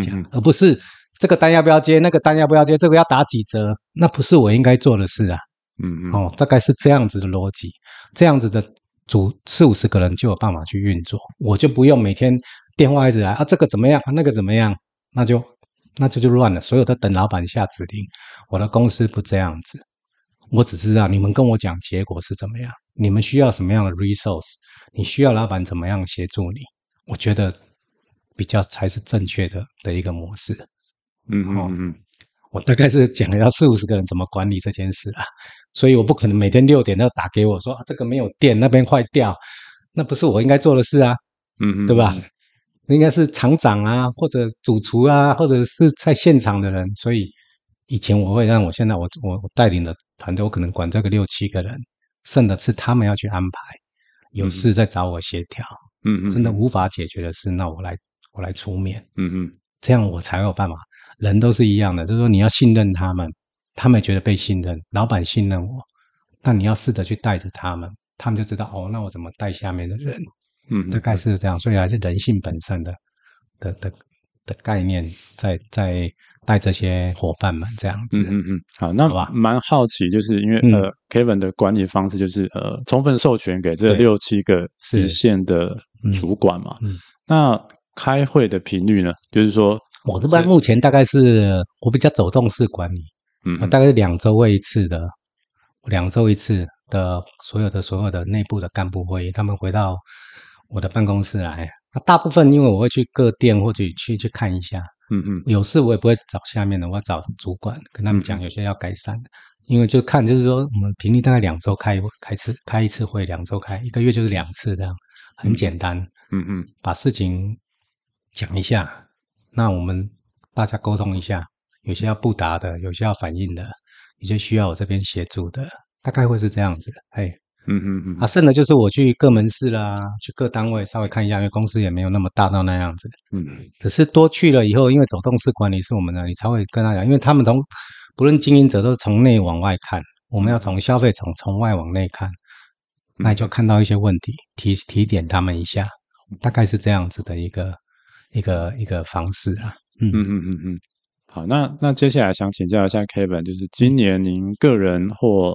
B: 讲，嗯、而不是这个单要不要接，那个单要不要接，这个要打几折，那不是我应该做的事啊。嗯嗯，哦，大概是这样子的逻辑，这样子的组四五十个人就有办法去运作，我就不用每天电话一直来啊，这个怎么样啊，那个怎么样，那就那这就就乱了，所有的等老板下指令，我的公司不这样子，我只知道你们跟我讲结果是怎么样，你们需要什么样的 resource。你需要老板怎么样协助你？我觉得比较才是正确的的一个模式。嗯嗯嗯，我大概是讲了要四五十个人怎么管理这件事啊，所以我不可能每天六点都打给我说，啊，这个没有电，那边坏掉，那不是我应该做的事啊。嗯嗯，对吧？应该是厂长啊，或者主厨啊，或者是在现场的人。所以以前我会让我现在我我我带领的团队，我可能管这个六七个人，剩的是他们要去安排。有事再找我协调，嗯嗯，真的无法解决的事，那我来我来出面，嗯嗯，这样我才有办法。人都是一样的，就是说你要信任他们，他们也觉得被信任，老板信任我，那你要试着去带着他们，他们就知道哦，那我怎么带下面的人，嗯，大概是这样，所以还是人性本身的的的的概念在在。带这些伙伴们这样子，嗯嗯嗯，
A: 好，那蛮好奇，就是因为、嗯、呃，Kevin 的管理方式就是呃，充分授权给这六七个一线的主管嘛，嗯，嗯，那开会的频率呢？就是说，
B: 我这边目前大概是我比较走动式管理，嗯，大概是两周会一次的，两周一次的所有的所有的内部的干部会议，他们回到我的办公室来，那大部分因为我会去各店或者去去看一下。嗯嗯，有事我也不会找下面的，我要找主管跟他们讲，有些要改善的，因为就看就是说，我们频率大概两周开开次开一次会，两周开一个月就是两次这样，很简单。嗯嗯，把事情讲一下，那我们大家沟通一下，有些要不答的，有些要反映的，有些需要我这边协助的，大概会是这样子。嘿。嗯嗯嗯，啊，剩的就是我去各门市啦，去各单位稍微看一下，因为公司也没有那么大到那样子。嗯，可是多去了以后，因为走动式管理是我们的，你才会跟他讲，因为他们从不论经营者都是从内往外看，我们要从消费从从外往内看，那就看到一些问题，提提点他们一下，大概是这样子的一个一个一个方式啊。嗯嗯嗯嗯嗯，
A: 好，那那接下来想请教一下 Kevin，就是今年您个人或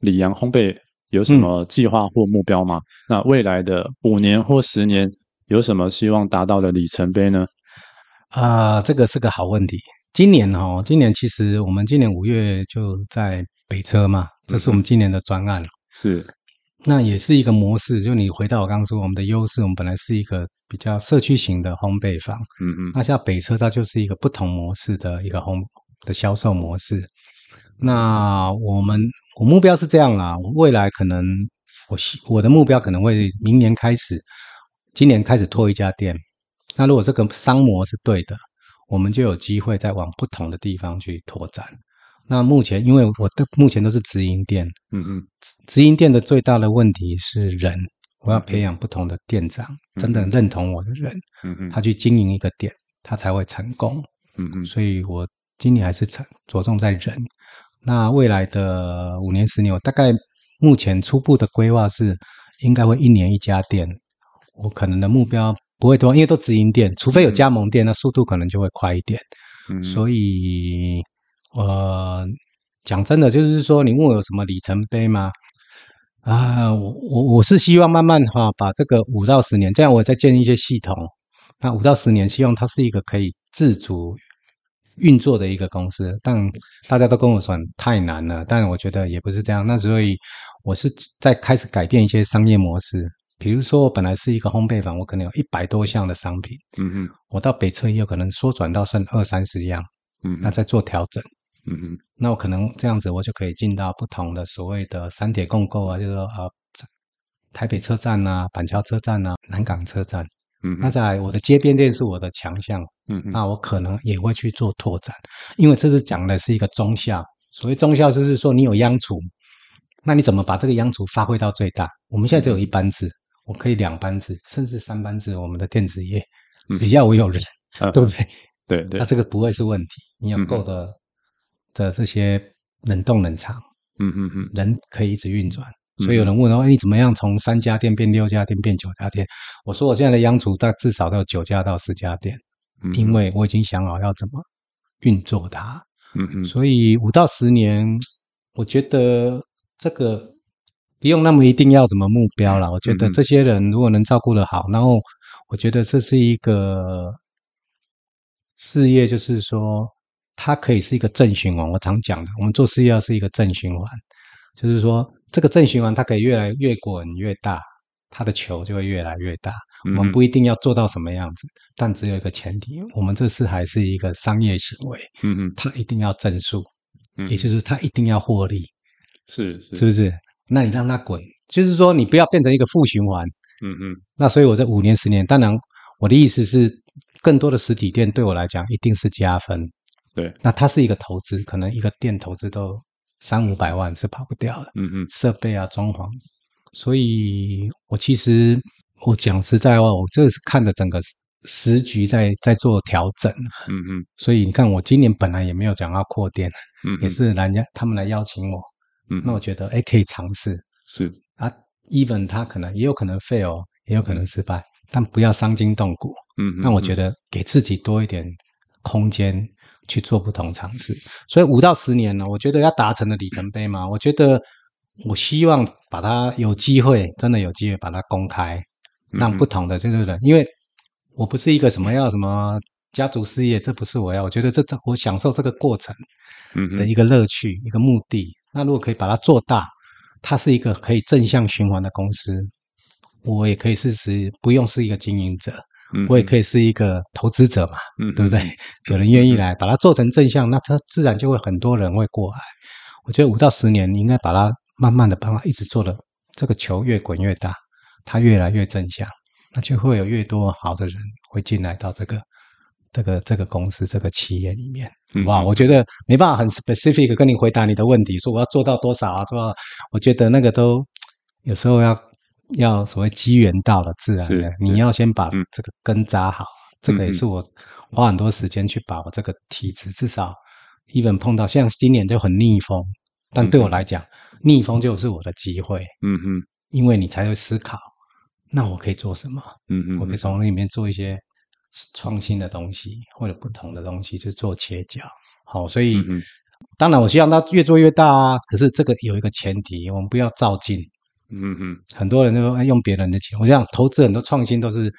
A: 里昂烘焙。有什么计划或目标吗？嗯、那未来的五年或十年有什么希望达到的里程碑呢？
B: 啊、呃，这个是个好问题。今年哦，今年其实我们今年五月就在北车嘛，这是我们今年的专案。
A: 是，
B: 那也是一个模式。就你回到我刚刚说，我们的优势，我们本来是一个比较社区型的烘焙坊。嗯嗯。那像北车，它就是一个不同模式的一个烘的销售模式。那我们。我目标是这样啦，我未来可能我我的目标可能会明年开始，今年开始拓一家店。那如果这个商模是对的，我们就有机会再往不同的地方去拓展。那目前因为我的目前都是直营店，嗯嗯，直营店的最大的问题是人，我要培养不同的店长，真的认同我的人，嗯嗯，他去经营一个店，他才会成功，嗯嗯，所以我今年还是着着重在人。那未来的五年、十年，我大概目前初步的规划是，应该会一年一家店。我可能的目标不会多，因为都直营店，除非有加盟店，那速度可能就会快一点。嗯，所以，呃，讲真的，就是说，你问我有什么里程碑吗？啊，我我我是希望慢慢哈，把这个五到十年，这样我再建立一些系统。那五到十年，希望它是一个可以自主。运作的一个公司，但大家都跟我说太难了，但我觉得也不是这样。那所以我是在开始改变一些商业模式，比如说我本来是一个烘焙坊，我可能有一百多项的商品，嗯嗯，我到北车也有可能缩转到剩二三十样，嗯，那再做调整，嗯嗯，那我可能这样子我就可以进到不同的所谓的三铁共购啊，就是说啊，台北车站啊，板桥车站啊，南港车站，嗯，那在我的街边店是我的强项，嗯，那我可能也会去做拓展，因为这是讲的是一个中效。所谓中效，就是说你有央厨，那你怎么把这个央厨发挥到最大？我们现在只有一班制，我可以两班制，甚至三班制。我们的电子业，只要我有人，嗯、对不对？
A: 对对，
B: 那这个不会是问题。你有够的的这些冷冻冷藏，嗯嗯嗯，人可以一直运转。所以有人问说：“你怎么样从三家店变六家店变九家店？”我说：“我现在的央厨大至少都有九家到十家店，因为我已经想好要怎么运作它。”嗯嗯，所以五到十年，我觉得这个不用那么一定要什么目标了。我觉得这些人如果能照顾得好，然后我觉得这是一个事业，就是说它可以是一个正循环。我常讲的，我们做事业要是一个正循环，就是说这个正循环它可以越来越滚越大，它的球就会越来越大。我们不一定要做到什么样子，但只有一个前提，我们这次还是一个商业行为，嗯嗯，它一定要正数，嗯，也就是它一定要获利，
A: 是是，
B: 是不是？那你让它滚，就是说你不要变成一个负循环，嗯嗯。那所以我这五年十年，当然我的意思是，更多的实体店对我来讲一定是加分，
A: 对。
B: 那它是一个投资，可能一个店投资都三五百万是跑不掉的，嗯嗯，设备啊装潢，所以我其实。我讲实在话，我这是看着整个时局在在做调整，嗯嗯，所以你看，我今年本来也没有讲要扩店，嗯，也是人家他们来邀请我，嗯，那我觉得哎可以尝试，
A: 是。
B: 啊，even 他可能也有可能 fail，也有可能失败，但不要伤筋动骨，嗯，那我觉得给自己多一点空间去做不同尝试，所以五到十年呢，我觉得要达成的里程碑嘛，我觉得我希望把它有机会，真的有机会把它公开。让不同的这个人，因为我不是一个什么要什么家族事业，这不是我要。我觉得这这我享受这个过程，的一个乐趣，一个目的。那如果可以把它做大，它是一个可以正向循环的公司，我也可以试试不用是一个经营者，我也可以是一个投资者嘛，对不对？有人愿意来把它做成正向，那它自然就会很多人会过来。我觉得五到十年，你应该把它慢慢的把它一直做的这个球越滚越大。它越来越正向，那就会有越多好的人会进来到这个、这个、这个公司、这个企业里面。哇，我觉得没办法很 specific 跟你回答你的问题，说我要做到多少啊？做到，我觉得那个都有时候要要所谓机缘到了，自然的，你要先把这个根扎好。这个也是我花很多时间去把我这个体质，至少 even 碰到像今年就很逆风，但对我来讲，逆风就是我的机会。嗯哼，因为你才会思考。那我可以做什么？嗯嗯，我可以从里面做一些创新的东西，或者不同的东西，去做切角。好，所以当然我希望它越做越大啊。可是这个有一个前提，我们不要照进。嗯嗯，很多人都说用别人的钱，我想投资很多创新都是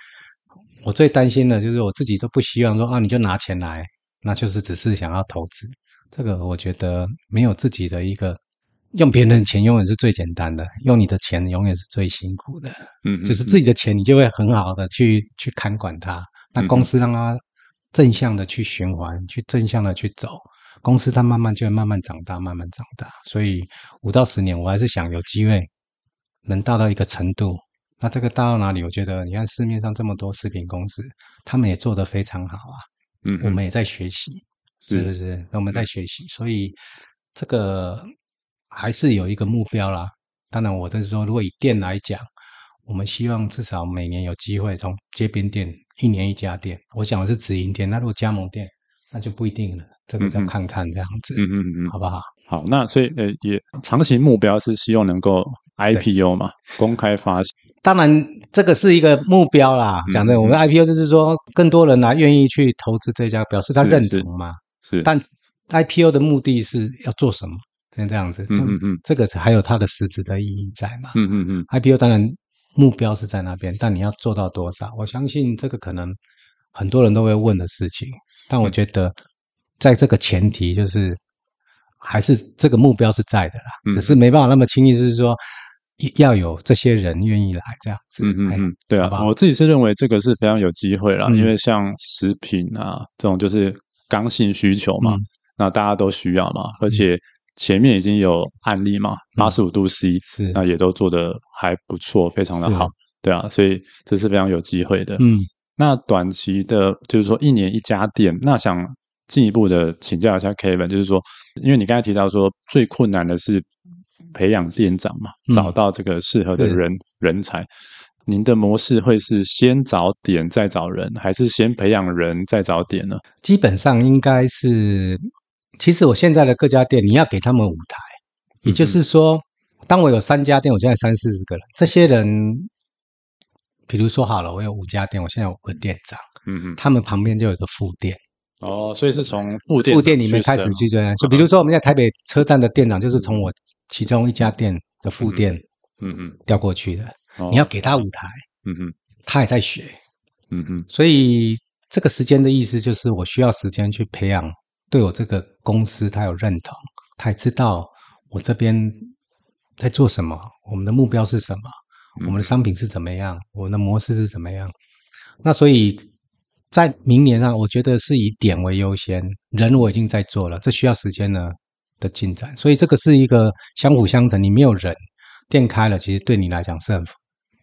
B: 我最担心的，就是我自己都不希望说啊，你就拿钱来，那就是只是想要投资。这个我觉得没有自己的一个。用别人的钱永远是最简单的，用你的钱永远是最辛苦的。嗯，就是自己的钱，你就会很好的去去看管它。那公司让它正向的去循环，去正向的去走，公司它慢慢就会慢慢长大，慢慢长大。所以五到十年，我还是想有机会能大到一个程度。那这个大到哪里？我觉得你看市面上这么多食品公司，他们也做得非常好啊。嗯，我们也在学习，是不是？那我们在学习，所以这个。还是有一个目标啦。当然，我就是说，如果以店来讲，我们希望至少每年有机会从街边店一年一家店。我想的是直营店，那如果加盟店，那就不一定了。这个再看看这样子，嗯嗯嗯，好不好？
A: 好，那所以呃，也长期目标是希望能够 IPO 嘛，公开发行。
B: 当然，这个是一个目标啦。讲真，我们 IPO 就是说，更多人来愿意去投资这家，表示他认同嘛。是，是。但 IPO 的目的是要做什么？先这样子，嗯嗯嗯，这个还有它的实质的意义在嘛？嗯嗯嗯，IPO 当然目标是在那边，但你要做到多少？我相信这个可能很多人都会问的事情，但我觉得在这个前提就是还是这个目标是在的啦，只是没办法那么轻易，就是说要有这些人愿意来这样子。嗯嗯嗯，
A: 对啊，我自己是认为这个是非常有机会啦，因为像食品啊这种就是刚性需求嘛，那大家都需要嘛，而且。前面已经有案例嘛，八十五度 C，是那也都做得还不错，非常的好。对啊，所以这是非常有机会的。嗯，那短期的，就是说一年一家店，那想进一步的请教一下 Kevin，就是说，因为你刚才提到说最困难的是培养店长嘛，嗯、找到这个适合的人人才。您的模式会是先找点再找人，还是先培养人再找点呢？
B: 基本上应该是，其实我现在的各家店，你要给他们舞台，也就是说，嗯、当我有三家店，我现在三四十个人，这些人，比如说好了，我有五家店，我现在有五个店长，嗯嗯，他们旁边就有一个副店，
A: 哦，所以是从副店
B: 副店里面开始去做，就比如说我们在台北车站的店长，就是从我其中一家店的副店，嗯嗯，调过去的。你要给他舞台，嗯哼，他也在学，嗯哼，所以这个时间的意思就是我需要时间去培养，对我这个公司他有认同，他也知道我这边在做什么，我们的目标是什么，我们的商品是怎么样，我们的模式是怎么样。那所以在明年啊，我觉得是以点为优先，人我已经在做了，这需要时间呢的进展，所以这个是一个相辅相成。你没有人，店开了，其实对你来讲是很。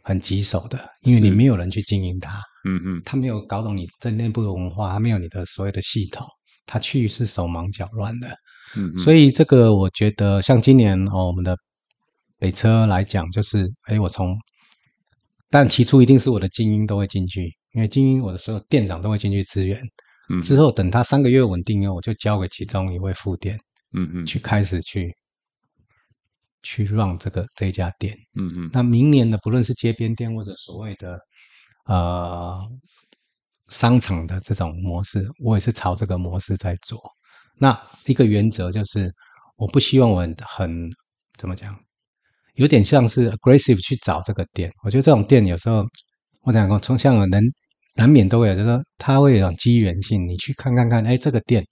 B: 很棘手的，因为你没有人去经营它，嗯嗯，他没有搞懂你这内部的文化，他没有你的所有的系统，他去是手忙脚乱的，嗯嗯，所以这个我觉得，像今年哦，我们的北车来讲，就是哎，我从，但起初一定是我的精英都会进去，因为经营我的所有店长都会进去支援，嗯，之后等他三个月稳定以后，我就交给其中一位副店，嗯嗯，去开始去。去让这个这家店，嗯嗯，那明年的，不论是街边店或者所谓的呃商场的这种模式，我也是朝这个模式在做。那一个原则就是，我不希望我很，很怎么讲，有点像是 aggressive 去找这个店。我觉得这种店有时候，我讲过，从像人难免都会有，就是说它会有种机缘性，你去看看看，哎，这个店，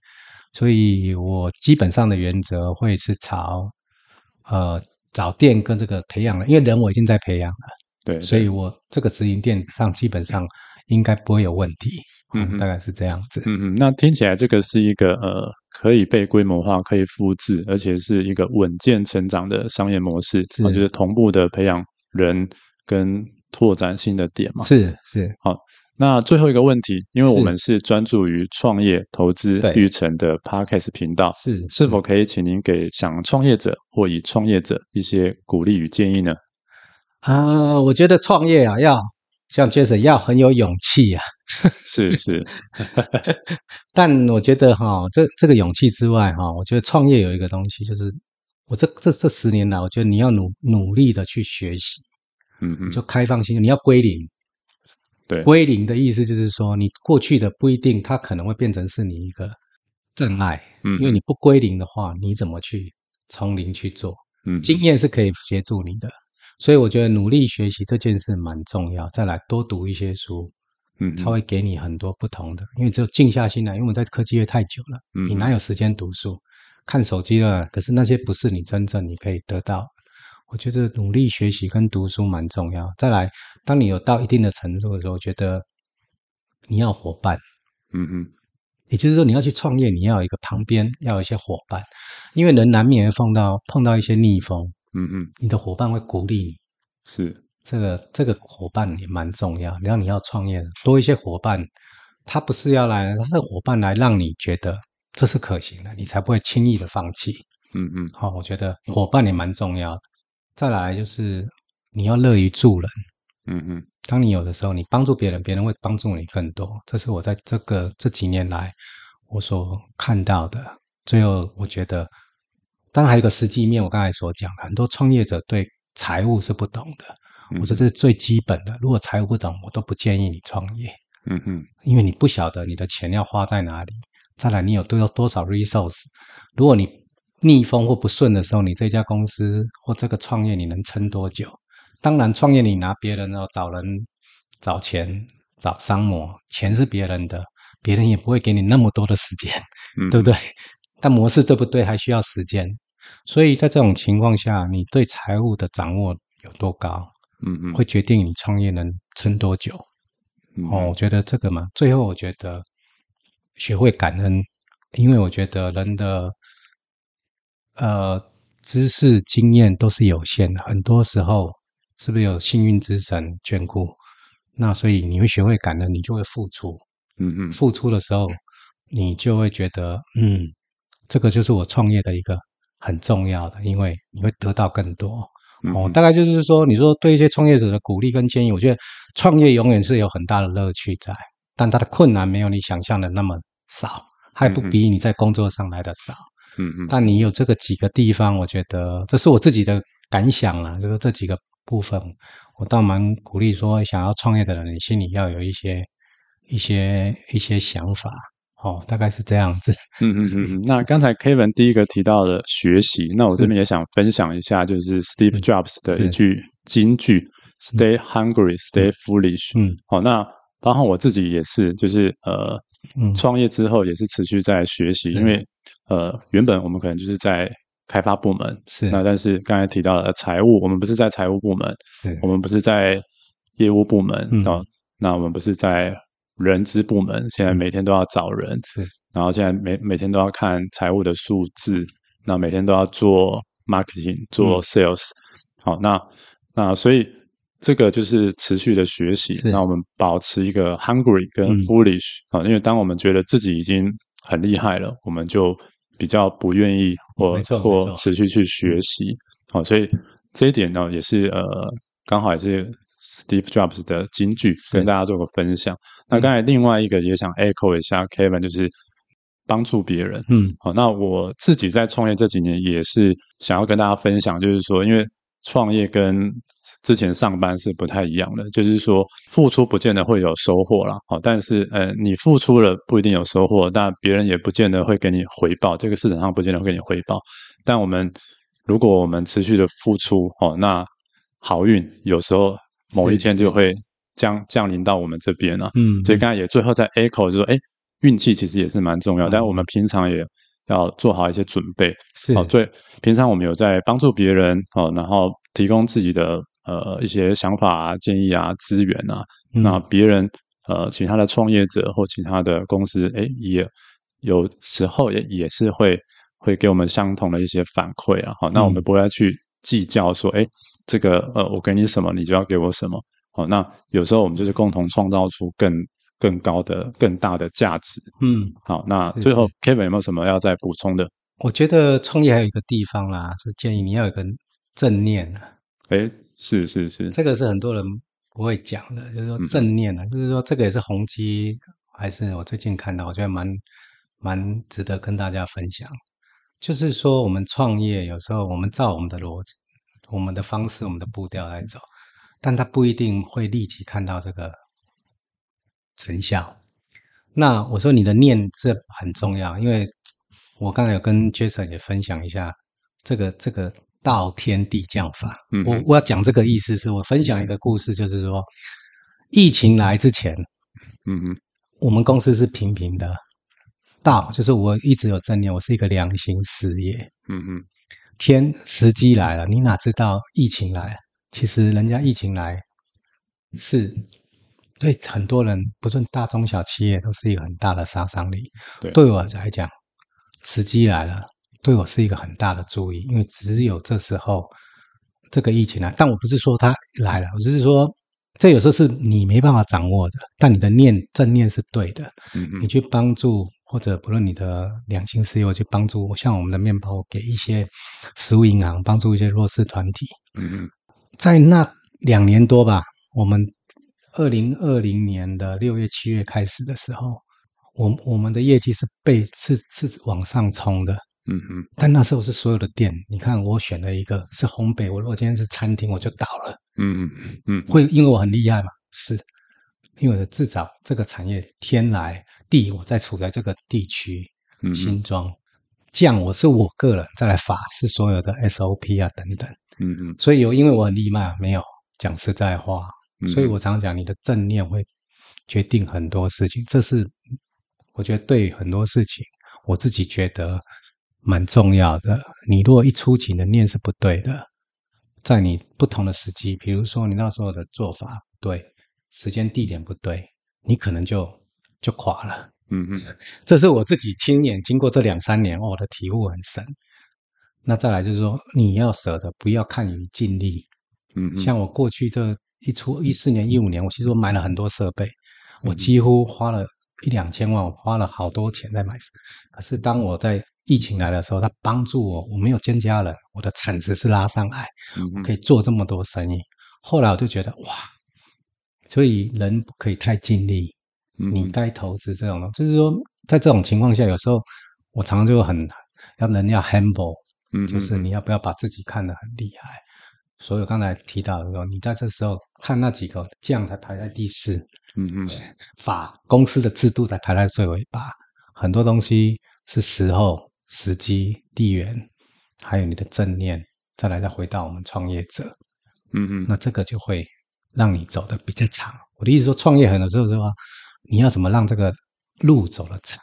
B: 所以我基本上的原则会是朝。呃，找店跟这个培养了，因为人我已经在培养了，对，对，所以我这个直营店上基本上应该不会有问题，嗯，嗯，大概是这样子，
A: 嗯嗯，那听起来这个是一个呃可以被规模化、可以复制，而且是一个稳健成长的商业模式，是，就是同步的培养人跟拓展新的点嘛，
B: 是是，
A: 好。那最后一个问题，因为我们是专注于创业投资育成的 Podcast 频道，是是，否可以请您给想创业者或已创业者一些鼓励与建议呢？
B: 啊，我觉得创业啊，要像 Jason 要很有勇气啊，
A: 是 是，
B: 但我觉得哈，这这个勇气之外哈，我觉得创业有一个东西，就是我这这这十年来，我觉得你要努努力的去学习，嗯嗯，就开放性，你要归零。对，归零的意思就是说，你过去的不一定，它可能会变成是你一个障碍。嗯，因为你不归零的话，你怎么去从零去做？嗯，经验是可以协助你的，所以我觉得努力学习这件事蛮重要。再来多读一些书，嗯，它会给你很多不同的。因为只有静下心来，因为我们在科技业太久了，嗯，你哪有时间读书？看手机了，可是那些不是你真正你可以得到。我觉得努力学习跟读书蛮重要。再来，当你有到一定的程度的时候，我觉得你要伙伴，嗯嗯，也就是说你要去创业，你要有一个旁边要有一些伙伴，因为人难免会碰到碰到一些逆风，嗯嗯，你的伙伴会鼓励你，是。这个这个伙伴也蛮重要。然后你要创业，多一些伙伴，他不是要来，他的伙伴来让你觉得这是可行的，你才不会轻易的放弃，嗯嗯。好，我觉得伙伴也蛮重要。的。再来就是你要乐于助人，嗯嗯，当你有的时候，你帮助别人，别人会帮助你更多。这是我在这个这几年来我所看到的。最后，我觉得当然还有一个实际面，我刚才所讲的，很多创业者对财务是不懂的。我说这是最基本的，如果财务不懂，我都不建议你创业。嗯嗯，因为你不晓得你的钱要花在哪里。再来，你有都有多少 resource？如果你逆风或不顺的时候，你这家公司或这个创业你能撑多久？当然，创业你拿别人哦，找人、找钱、找商模，钱是别人的，别人也不会给你那么多的时间，嗯、对不对？但模式对不对，还需要时间。所以在这种情况下，你对财务的掌握有多高，嗯嗯，会决定你创业能撑多久。嗯、哦，我觉得这个嘛，最后我觉得学会感恩，因为我觉得人的。呃，知识经验都是有限的，很多时候是不是有幸运之神眷顾？那所以你会学会感恩，你就会付出。嗯嗯，付出的时候，你就会觉得，嗯，这个就是我创业的一个很重要的，因为你会得到更多。嗯、哦，大概就是说，你说对一些创业者的鼓励跟建议，我觉得创业永远是有很大的乐趣在，但它的困难没有你想象的那么少，还不比你在工作上来的少。嗯嗯，但你有这个几个地方，我觉得这是我自己的感想啦，就是这几个部分，我倒蛮鼓励说，想要创业的人，你心里要有一些。一些一些想法，哦，大概是这样子。
A: 嗯嗯嗯嗯。那刚才 Kevin 第一个提到的学习，那我这边也想分享一下，就是 Steve Jobs 的一句金句：“Stay hungry, stay foolish。”嗯，好，那包括我自己也是，就是呃，创业之后也是持续在学习，因为呃，原本我们可能就是在开发部门，是。那但是刚才提到了财务，我们不是在财务部门，是。我们不是在业务部门嗯，那我们不是在。人资部门现在每天都要找人，是，然后现在每每天都要看财务的数字，那每天都要做 marketing 做 sales，嗯，好，那那所以这个就是持续的学习，那我们保持一个 hungry 跟 foolish 啊，嗯，因为当我们觉得自己已经很厉害了，我们就比较不愿意或或持续去学习，好，所以这一点呢也是呃刚好也是。Steve Jobs 的金句跟大家做个分享。那刚才另外一个也想 echo 一下 Kevin，就是帮助别人。嗯，好，那我自己在创业这几年也是想要跟大家分享，就是说，因为创业跟之前上班是不太一样的，就是说付出不见得会有收获啦。好，但是呃，你付出了不一定有收获，但别人也不见得会给你回报，这个市场上不见得会给你回报。但我们如果我们持续的付出，哦，那好运有时候。某一天就会降降临到我们这边了，嗯，所以刚才也最后在 echo 就说，哎，运气其实也是蛮重要，嗯，但我们平常也要做好一些准备，是，哦，对，平常我们有在帮助别人，哦，然后提供自己的呃一些想法啊、建议啊、资源啊，嗯，那别人呃其他的创业者或其他的公司，哎，也有时候也也是会会给我们相同的一些反馈啊，好，那我们不要去计较说，哎。这个呃，我给你什么，你就要给我什么。好，那有时候我们就是共同创造出更更高的、更大的价值。嗯，好，那最后 Kevin 有没有什么要再补充的？
B: 我觉得创业还有一个地方啦，就是建议你要有个正念啊。
A: 哎，是是是，
B: 这个是很多人不会讲的，就是说正念啊，嗯、就是说这个也是宏基，还是我最近看到，我觉得蛮蛮值得跟大家分享。就是说，我们创业有时候我们照我们的逻辑。我们的方式，我们的步调来走，但他不一定会立即看到这个成效。那我说你的念是很重要，因为我刚才有跟 Jason 也分享一下这个这个道天地降法。嗯，我我要讲这个意思是我分享一个故事，就是说疫情来之前，嗯嗯，我们公司是平平的，道就是我一直有正念，我是一个良心事业。嗯嗯。天时机来了，你哪知道疫情来？其实人家疫情来是对很多人，不论大中小企业，都是一个很大的杀伤力。对，对我来讲，时机来了，对我是一个很大的注意，因为只有这时候这个疫情来。但我不是说它来了，我只是说这有时候是你没办法掌握的，但你的念正念是对的。嗯嗯，你去帮助。或者不论你的良心事业去帮助，像我们的面包给一些食物银行，帮助一些弱势团体。嗯嗯，在那两年多吧，我们二零二零年的六月七月开始的时候，我我们的业绩是被是是往上冲的。嗯嗯，但那时候是所有的店，你看我选了一个是烘焙，我如果今天是餐厅，我就倒了。嗯嗯嗯，会因为我很厉害嘛？是，因为我的制造这个产业天来。地，我在处在这个地区，新庄，将我是我个人，再来法是所有的 SOP 啊等等，嗯嗯，所以有因为我很厉害，没有讲实在话，所以我常讲你的正念会决定很多事情，这是我觉得对很多事情我自己觉得蛮重要的。你如果一出勤的念是不对的，在你不同的时机，比如说你那时候的做法不对，时间地点不对，你可能就。就垮了，嗯嗯，这是我自己亲眼经过这两三年，我的体悟很深。那再来就是说，你要舍得，不要看于尽力，嗯，像我过去这一出一四年、一五年，我其实我买了很多设备，我几乎花了一两千万，我花了好多钱在买。可是当我在疫情来的时候，它帮助我，我没有增加人，我的产值是拉上来，我可以做这么多生意。后来我就觉得哇，所以人不可以太尽力。你该投资这种的，就是说在这种情况下，有时候我常常就很要人要 humble，嗯，就是你要不要把自己看得很厉害。所以我刚才提到的时候，你在这时候看那几个将才排在第四，嗯嗯，法公司的制度才排在最尾巴，很多东西是时候、时机、地缘，还有你的正念，再来再回到我们创业者，嗯嗯，那这个就会让你走得比较长。我的意思说，创业很多时候说，你要怎么让这个路走得长，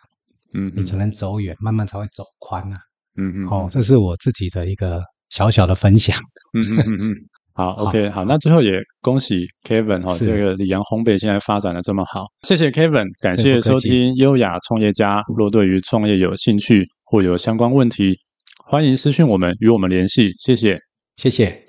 B: 嗯，你才能走远，慢慢才会走宽啊，嗯嗯，哦，这是我自己的一个。小小的分享，嗯嗯嗯嗯，
A: 好，OK，好，那最后也恭喜 Kevin 哈，这个里昂烘焙现在发展的这么好，谢谢 Kevin，感谢收听优雅创业家。若对于创业有兴趣或有相关问题，欢迎私讯我们与我们联系，谢谢，
B: 谢谢。